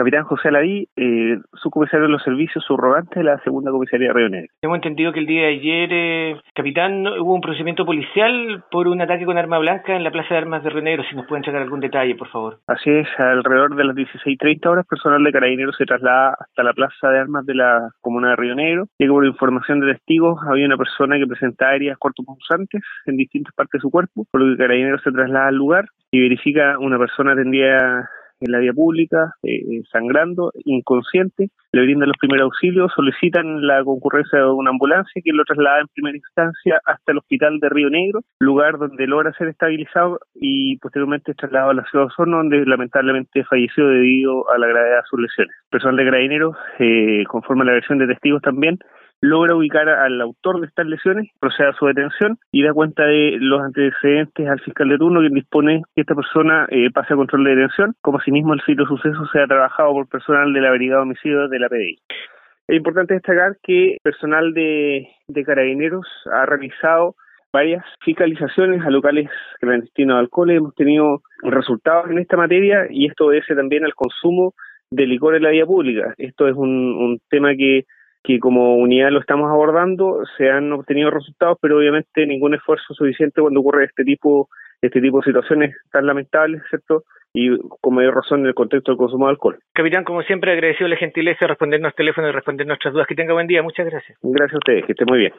Capitán José Aladí, eh, subcomisario de los servicios subrogante de la segunda comisaría de Río Negro. Hemos entendido que el día de ayer, eh, capitán, hubo un procedimiento policial por un ataque con arma blanca en la Plaza de Armas de Río Negro. Si nos pueden sacar algún detalle, por favor. Así es, alrededor de las 16.30 horas, personal de Carabineros se traslada hasta la Plaza de Armas de la comuna de Río Negro. Y por información de testigos, había una persona que presentaba heridas cortopunzantes en distintas partes de su cuerpo, por lo que Carabineros se traslada al lugar y verifica una persona atendida en la vía pública, eh, sangrando, inconsciente, le brindan los primeros auxilios, solicitan la concurrencia de una ambulancia que lo traslada en primera instancia hasta el hospital de Río Negro, lugar donde logra ser estabilizado y posteriormente es trasladado a la ciudad de Osorno, donde lamentablemente falleció debido a la gravedad de sus lesiones. Personal de Carabineros, eh, conforme a la versión de testigos también, logra ubicar al autor de estas lesiones, procede a su detención y da cuenta de los antecedentes al fiscal de turno, quien dispone que esta persona eh, pase a control de detención, como asimismo el sitio suceso sea trabajado por personal de la Brigada de de la PDI. Es importante destacar que personal de, carabineros ha realizado varias fiscalizaciones a locales clandestinos de alcohol. Hemos tenido resultados en esta materia y esto obedece también al consumo de licor en la vía pública. Esto es un tema que que como unidad lo estamos abordando, se han obtenido resultados, pero obviamente ningún esfuerzo suficiente cuando ocurre este tipo, este tipo de situaciones tan lamentables, ¿cierto? Y como hay razón en el contexto del consumo de alcohol. Capitán, como siempre, agradecido la gentileza de respondernos teléfono y responder nuestras dudas. Que tenga buen día, muchas gracias. Gracias a ustedes, que esté muy bien.